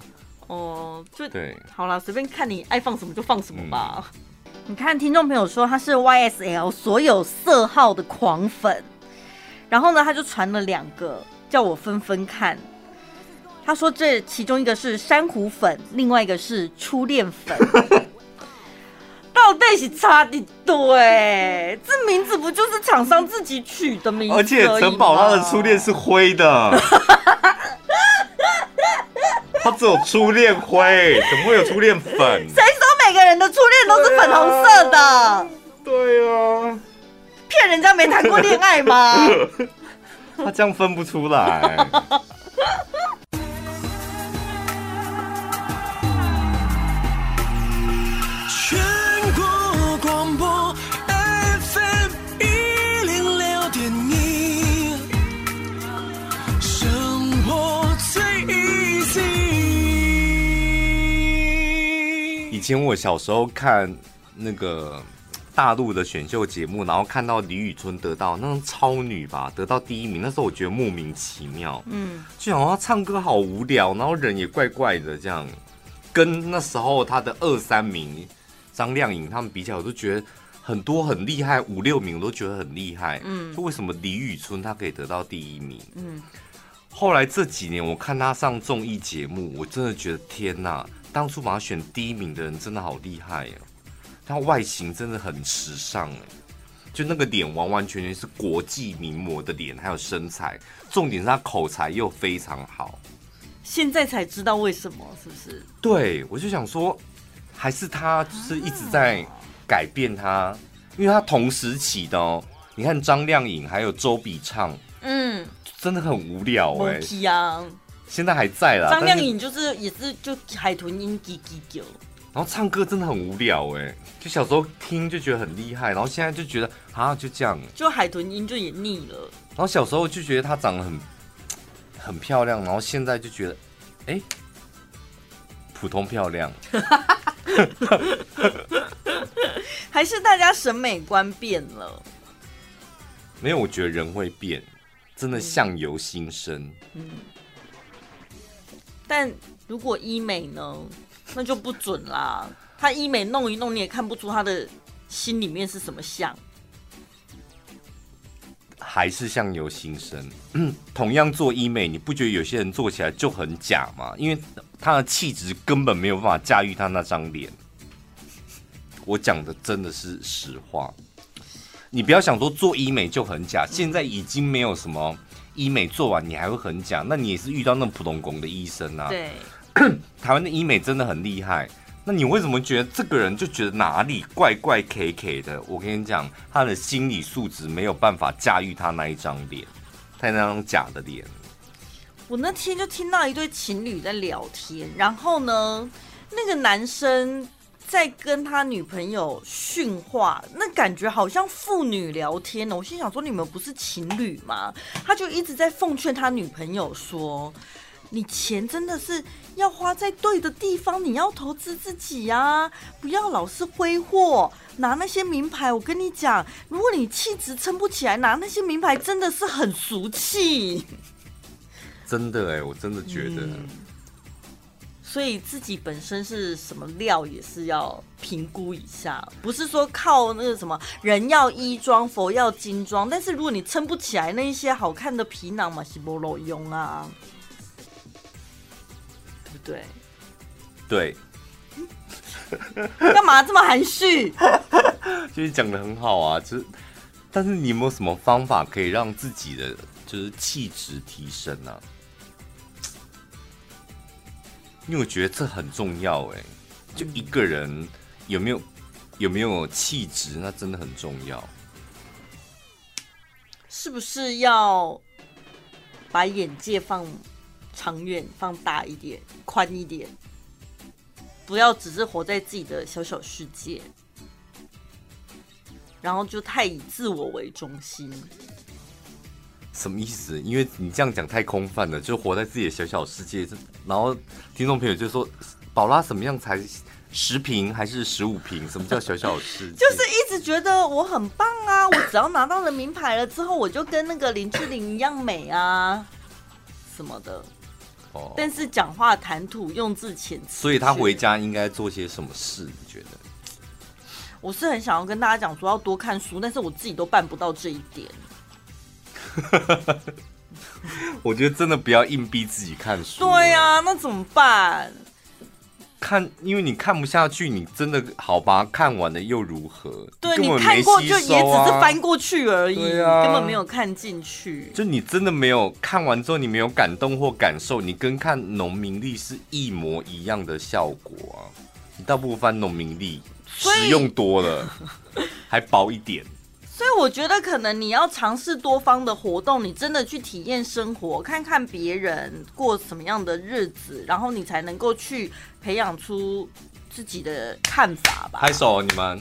哦，就对，好了，随便看你爱放什么就放什么吧。你看，听众朋友说他是 YSL 所有色号的狂粉，然后呢，他就传了两个，叫我分分看。他说这其中一个是珊瑚粉，另外一个是初恋粉。到底是差的多哎，这名字不就是厂商自己取的名字？而且城堡他的初恋是灰的，他只有初恋灰，怎么会有初恋粉？谁说每个人的初恋都是粉红色的？对啊，骗人家没谈过恋爱吗？他这样分不出来。全国广播 FM 一零六点一，生活最 easy。以前我小时候看那个大陆的选秀节目，然后看到李宇春得到那种超女吧，得到第一名，那时候我觉得莫名其妙，嗯，就想她唱歌好无聊，然后人也怪怪的这样，跟那时候她的二三名张靓颖他们比起来，我都觉得很多很厉害，五六名我都觉得很厉害，嗯。就为什么李宇春她可以得到第一名？嗯，后来这几年我看她上综艺节目，我真的觉得天哪，当初把她选第一名的人真的好厉害呀、她外形真的很时尚哎，就那个脸完完全全是国际名模的脸，还有身材，重点是他口才又非常好。现在才知道为什么，是不是？对，我就想说，还是他就是一直在改变她，因为他同时起的哦。你看张靓颖还有周笔畅，嗯，真的很无聊哎、现在还在啦。张靓颖就是也是就海豚音叽叽叫，然后唱歌真的很无聊哎，就小时候听就觉得很厉害，然后现在就觉得啊就这样，就海豚音就也腻了。然后小时候就觉得她长得很很漂亮，然后现在就觉得哎普通漂亮，还是大家审美观变了？没有，我觉得人会变，真的相由心生。嗯但如果医美呢，那就不准啦。他医美弄一弄，你也看不出他的心里面是什么相。还是相由心生。嗯，同样做医美，你不觉得有些人做起来就很假吗？因为他的气质根本没有办法驾驭他那张脸。我讲的真的是实话。你不要想说做医美就很假，现在已经没有什么医美做完你还会很假，那你也是遇到那种普通工的医生啊。对，台湾的医美真的很厉害。那你为什么觉得这个人就觉得哪里怪怪 K K 的？我跟你讲，他的心理素质没有办法驾驭他那一张脸，他那张假的脸。我那天就听到一对情侣在聊天，然后呢，那个男生在跟他女朋友训话，那感觉好像父女聊天呢。我心想说，你们不是情侣吗？他就一直在奉劝他女朋友说。你钱真的是要花在对的地方，你要投资自己啊，不要老是挥霍，拿那些名牌。我跟你讲，如果你气质撑不起来，拿那些名牌真的是很俗气。真的哎，我真的觉得。嗯，所以自己本身是什么料也是要评估一下，不是说靠那个什么人要衣装，佛要金装。但是如果你撑不起来那一些好看的皮囊嘛，是没路用啊。对，对，干嘛这么含蓄？就是讲的很好啊，就是，但是你有没有什么方法可以让自己的就是气质提升呢？啊？因为我觉得这很重要哎，就一个人有没有有没有气质，那真的很重要。是不是要把眼界放？长远放大一点，宽一点，不要只是活在自己的小小世界，然后就太以自我为中心。什么意思？因为你这样讲太空泛了，就活在自己的小小世界。然后听众朋友就说：“宝拉什么样才十瓶还是十五瓶？什么叫小小世界？”就是一直觉得我很棒啊！我只要拿到了名牌了之后，我就跟那个林志玲一样美啊，什么的。但是讲话谈吐用字遣词，所以他回家应该做些什么事？你觉得？我是很想要跟大家讲说要多看书，但是我自己都办不到这一点。我觉得真的不要硬逼自己看书。对呀、啊，那怎么办？看，因为你看不下去，你真的好吧？看完了又如何？对，你看过就也只是翻过去而已，啊、根本没有看进去。就你真的没有看完之后，你没有感动或感受，你跟看农民历是一模一样的效果啊！你倒不如翻农民历，实用多了，还薄一点。所以我觉得，可能你要尝试多方的活动，你真的去体验生活，看看别人过什么样的日子，然后你才能够去培养出自己的看法吧。拍手，你们！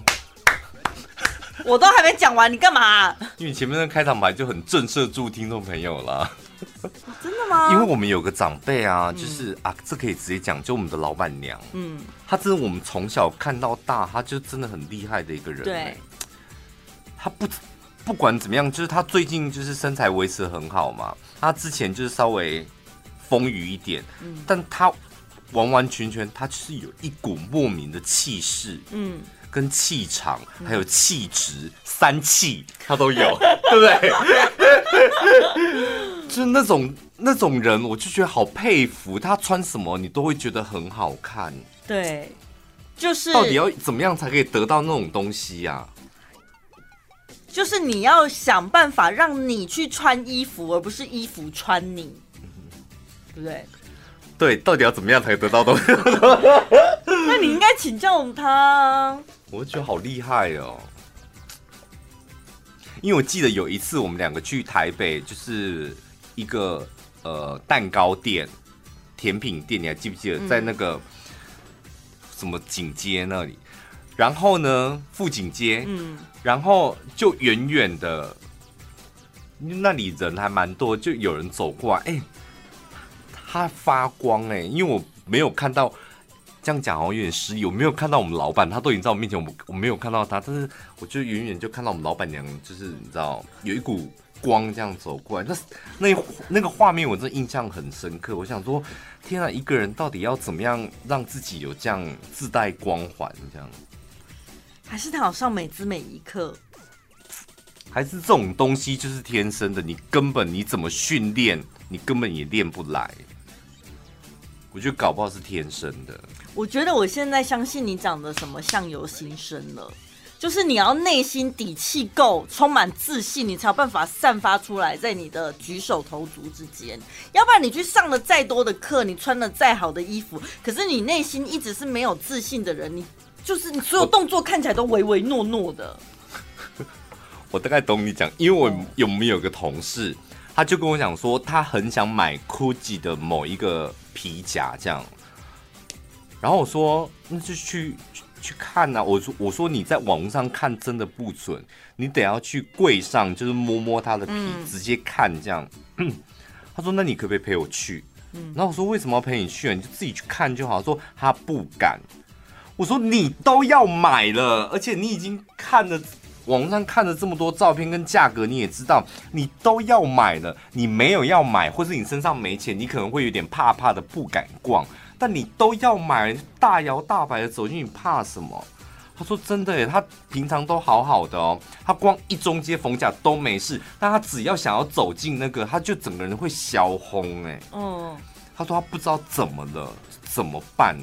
我都还没讲完，你干嘛？因为前面的开场白就很震慑住听众朋友了。真的吗？因为我们有个长辈啊，就是、嗯、啊，这可以直接讲，就我们的老板娘，嗯，她真的我们从小看到大，她就真的很厉害的一个人。对。他不不管怎么样，就是他最近就是身材维持得很好嘛。他之前就是稍微丰腴一点，嗯，但他完完全全他就是有一股莫名的气势，嗯，跟气场，还有气质，嗯、三气他都有，对不对？就是那种那种人，我就觉得好佩服。他穿什么你都会觉得很好看。对，就是到底要怎么样才可以得到那种东西呀、啊？就是你要想办法让你去穿衣服，而不是衣服穿你，对不对？对，到底要怎么样才得到东西？那你应该请教他。我觉得好厉害哦，因为我记得有一次我们两个去台北，就是一个呃蛋糕店、甜品店，你还记不记得？在那个什么景街那里？然后呢，富锦街，嗯，然后就远远的，那里人还蛮多，就有人走过来，哎，他发光哎，因为我没有看到，这样讲好像有点失忆，我没有看到我们老板，他都已经在我面前，我我没有看到他，但是我就远远就看到我们老板娘，就是你知道，有一股光这样走过来，那那那个画面我真的印象很深刻，我想说，天啊，一个人到底要怎么样让自己有这样自带光环这样？还是他好上美姿美仪课，还是这种东西就是天生的？你根本你怎么训练，你根本也练不来。我觉得搞不好是天生的。我觉得我现在相信你讲的什么相由心生了，就是你要内心底气够，充满自信，你才有办法散发出来，在你的举手投足之间。要不然你去上了再多的课，你穿了再好的衣服，可是你内心一直是没有自信的人，你就是你所有动作看起来都唯唯诺诺的。我大概懂你讲，因为我有没有个同事，他就跟我讲说，他很想买 GUCCI 的某一个皮夹，这样。然后我说，那就去去看呐、啊。我说，我说你在网上看真的不准，你得要去柜上，就是摸摸它的皮，嗯、直接看这样。他说，那你可不可以陪我去？然后我说，为什么要陪你去？啊你就自己去看就好。说他不敢。我说你都要买了，而且你已经看了。网上看了这么多照片跟价格，你也知道，你都要买了，你没有要买，或是你身上没钱，你可能会有点怕怕的，不敢逛。但你都要买，大摇大摆的走进去，怕什么？他说真的耶，他平常都好好的哦，他光一中街逢甲都没事，但他只要想要走进那个，他就整个人会消红哎。嗯，他说他不知道怎么了，怎么办？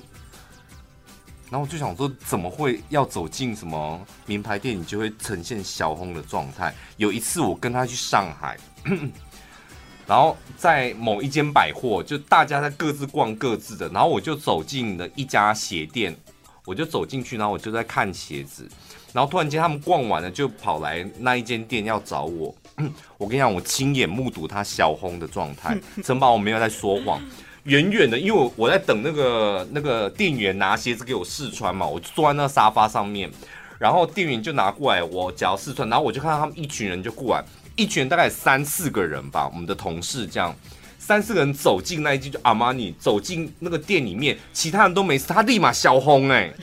然后我就想说，怎么会要走进什么名牌店，你就会呈现小红的状态？有一次我跟他去上海，然后在某一间百货，就大家在各自逛各自的，然后我就走进了一家鞋店，我就走进去，然后我就在看鞋子，然后突然间他们逛完了，就跑来那一间店要找我。我跟你讲，我亲眼目睹他小红的状态，城堡我没有在说谎。远远的，因为我我在等那个那个店员拿鞋子给我试穿嘛，我就坐在那沙发上面，然后店员就拿过来我脚要试穿，然后我就看到他们一群人就过来，一群人大概三四个人吧，我们的同事这样，三四个人走进那一间就阿玛尼，走进那个店里面，其他人都没事，他立马小红哎、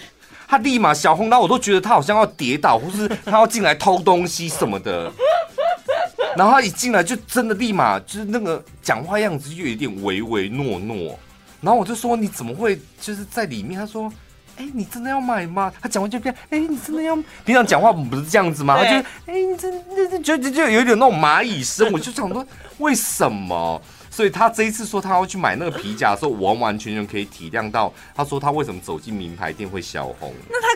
他立马小红，然后我都觉得他好像要跌倒，或是他要进来偷东西什么的。然后他一进来就真的立马就是那个讲话样子就有点唯唯诺诺，然后我就说，你怎么会就是在里面？他说，哎，你真的要买吗？他讲完就变，哎，你真的要？平常讲话不是这样子吗？他就，哎，你真那就就就有点那种蚂蚁声，我就想说为什么？所以他这一次说他要去买那个皮夹的时候，完完全全可以体谅到。他说他为什么走进名牌店会小红？那他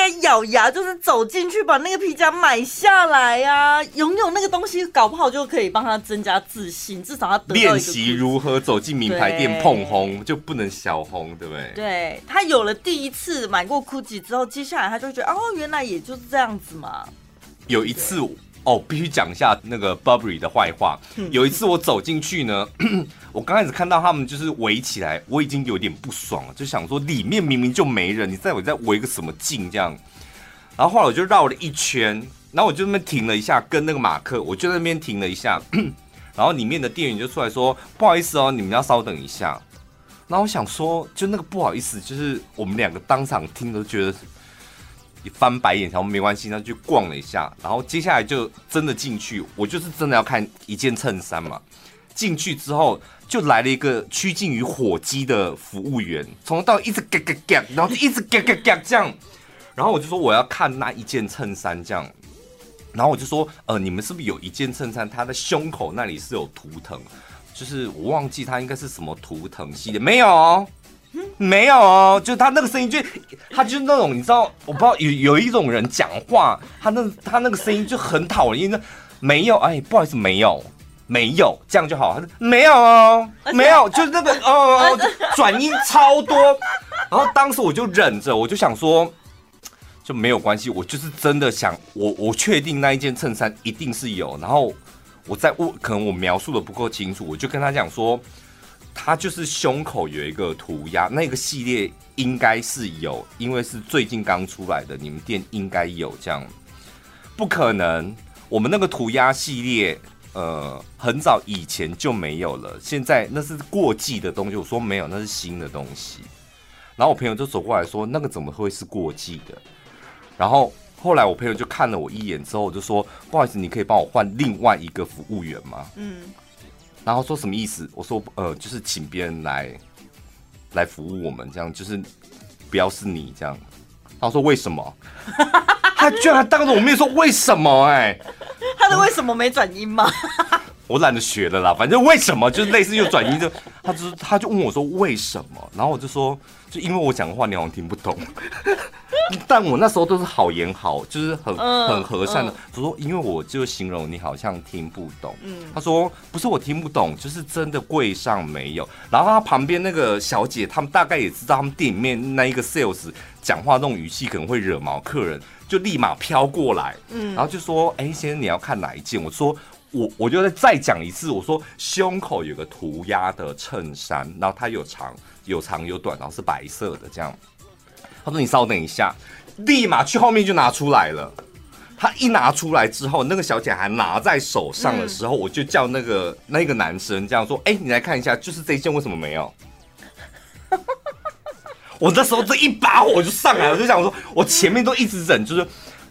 该咬牙，就是走进去把那个皮夹买下来呀、啊！拥有那个东西，搞不好就可以帮他增加自信，至少他得练习如何走进名牌店碰红，就不能小红，对不对？对，他有了第一次买过 GUCCI 之后，接下来他就觉得哦，原来也就是这样子嘛。有一次。哦，必须讲一下那个 Burberry 的坏话。有一次我走进去呢，我刚开始看到他们就是围起来，我已经有点不爽了，就想说里面明明就没人，你在我在围个什么劲这样。然后后来我就绕了一圈，然后我就那边停了一下，跟那个马克，我就在那边停了一下，然后里面的店员就出来说：“不好意思哦，你们要稍等一下。”然后我想说，就那个不好意思，就是我们两个当场听都觉得。一翻白眼，然后没关系，那就逛了一下，然后接下来就真的进去。我就是真的要看一件衬衫嘛。进去之后，就来了一个趋近于火鸡的服务员，从头到一直嘎嘎嘎，然后就一直嘎嘎嘎这样。然后我就说我要看那一件衬衫这样。然后我就说，呃，你们是不是有一件衬衫，它的胸口那里是有图腾？就是我忘记它应该是什么图腾系列，没有。没有哦，就他那个声音就，就他就是那种你知道，我不知道有有一种人讲话，他那他那个声音就很讨厌。没有，哎，不好意思，没有，没有，这样就好。他说没有哦，没有，就是那个哦，转音超多。然后当时我就忍着，我就想说，就没有关系，我就是真的想，我我确定那一件衬衫一定是有。然后我在我，可能我描述的不够清楚，我就跟他讲说。它就是胸口有一个涂鸦，那个系列应该是有，因为是最近刚出来的，你们店应该有这样。不可能，我们那个涂鸦系列，呃，很早以前就没有了，现在那是过季的东西。我说没有，那是新的东西。然后我朋友就走过来说，那个怎么会是过季的？然后后来我朋友就看了我一眼之后，我就说不好意思，你可以帮我换另外一个服务员吗？嗯。然后说什么意思？我说呃，就是请别人来来服务我们，这样就是不要是你这样。他说为什么？他居然还当着我面说为什么、欸？哎，的为什么没转音吗？我懒得学了啦，反正为什么就是类似又转音就，他就他就问我说为什么，然后我就说就因为我讲的话你好像听不懂，但我那时候都是好言好，就是很很和善的，就说因为我就形容你好像听不懂，嗯他说不是我听不懂，就是真的柜上没有，然后他旁边那个小姐，他们大概也知道他们店里面那一个 sales 讲话那种语气可能会惹毛客人，就立马飘过来，嗯然后就说哎先生你要看哪一件，我说。我我就再讲一次，我说胸口有个涂鸦的衬衫，然后它有长有长有短，然后是白色的这样。他说你稍等一下，立马去后面就拿出来了。他一拿出来之后，那个小姐还拿在手上的时候，我就叫那个那个男生这样说：“哎，你来看一下，就是这一件为什么没有？” 我那时候这一把火就上来了，我就想说，我前面都一直忍，就是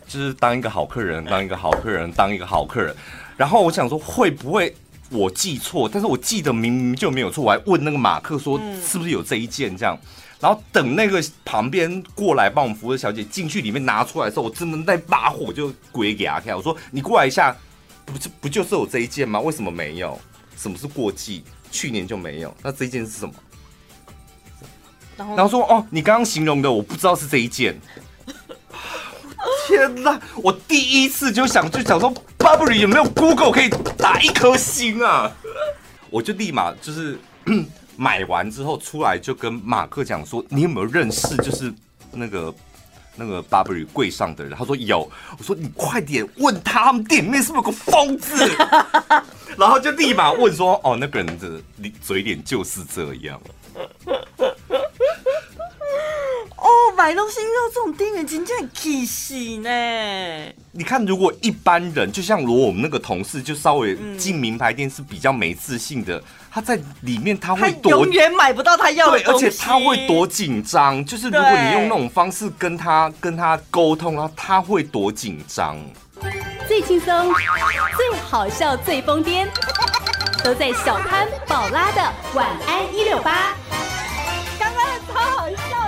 就是当一个好客人，当一个好客人，当一个好客人。然后我想说会不会我记错？但是我记得明明就没有错，我还问那个马克说是不是有这一件这样。然后等那个旁边过来帮我们服务的小姐进去里面拿出来的时候，我真的那把火就鬼给她看。我说你过来一下，不是不就是有这一件吗？为什么没有？什么是过季？去年就没有，那这一件是什么？然后然后说哦，你刚刚形容的我不知道是这一件。天哪！我第一次就想就想说，Burberry 有没有 Google 可以打一颗星啊？我就立马就是买完之后出来就跟马克讲说，你有没有认识就是那个那个 Burberry 柜上的人？他说有。我说你快点问他，他们店里面是不是有个疯子？然后就立马问说，哦，那个人的嘴脸就是这样。买东西遇到这种店员，真的很气死呢。你看，如果一般人，就像如果我们那个同事，就稍微进名牌店是比较没自信的，他在里面他会永远买不到他要的对而且他会多紧张就是如果你用那种方式跟他跟他沟通啊他会多紧张。最轻松最好笑最疯癫都在小潘宝拉的晚安一六八。刚刚超好笑。